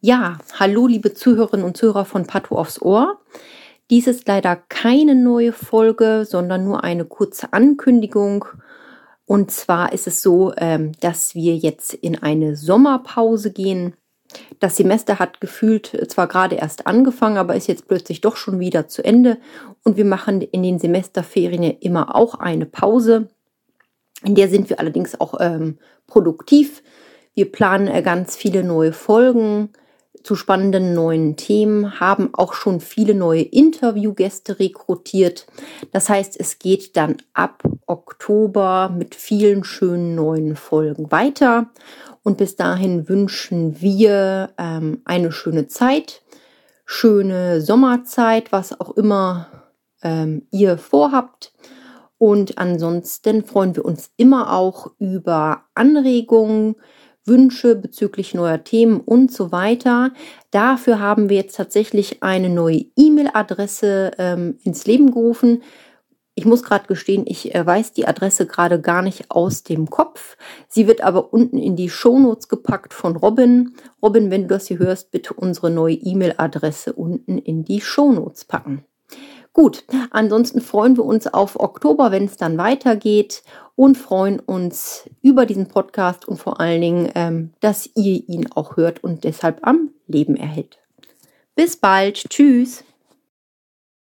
Ja, hallo liebe Zuhörerinnen und Zuhörer von Pato aufs Ohr. Dies ist leider keine neue Folge, sondern nur eine kurze Ankündigung. Und zwar ist es so, ähm, dass wir jetzt in eine Sommerpause gehen. Das Semester hat gefühlt zwar gerade erst angefangen, aber ist jetzt plötzlich doch schon wieder zu Ende. Und wir machen in den Semesterferien immer auch eine Pause. In der sind wir allerdings auch ähm, produktiv. Wir planen äh, ganz viele neue Folgen zu spannenden neuen Themen, haben auch schon viele neue Interviewgäste rekrutiert. Das heißt, es geht dann ab Oktober mit vielen schönen neuen Folgen weiter. Und bis dahin wünschen wir ähm, eine schöne Zeit, schöne Sommerzeit, was auch immer ähm, ihr vorhabt. Und ansonsten freuen wir uns immer auch über Anregungen, Wünsche bezüglich neuer Themen und so weiter. Dafür haben wir jetzt tatsächlich eine neue E-Mail-Adresse ähm, ins Leben gerufen. Ich muss gerade gestehen, ich äh, weiß die Adresse gerade gar nicht aus dem Kopf. Sie wird aber unten in die Shownotes gepackt von Robin. Robin, wenn du das hier hörst, bitte unsere neue E-Mail-Adresse unten in die Shownotes packen. Gut, ansonsten freuen wir uns auf Oktober, wenn es dann weitergeht und freuen uns über diesen Podcast und vor allen Dingen, ähm, dass ihr ihn auch hört und deshalb am Leben erhält. Bis bald. Tschüss.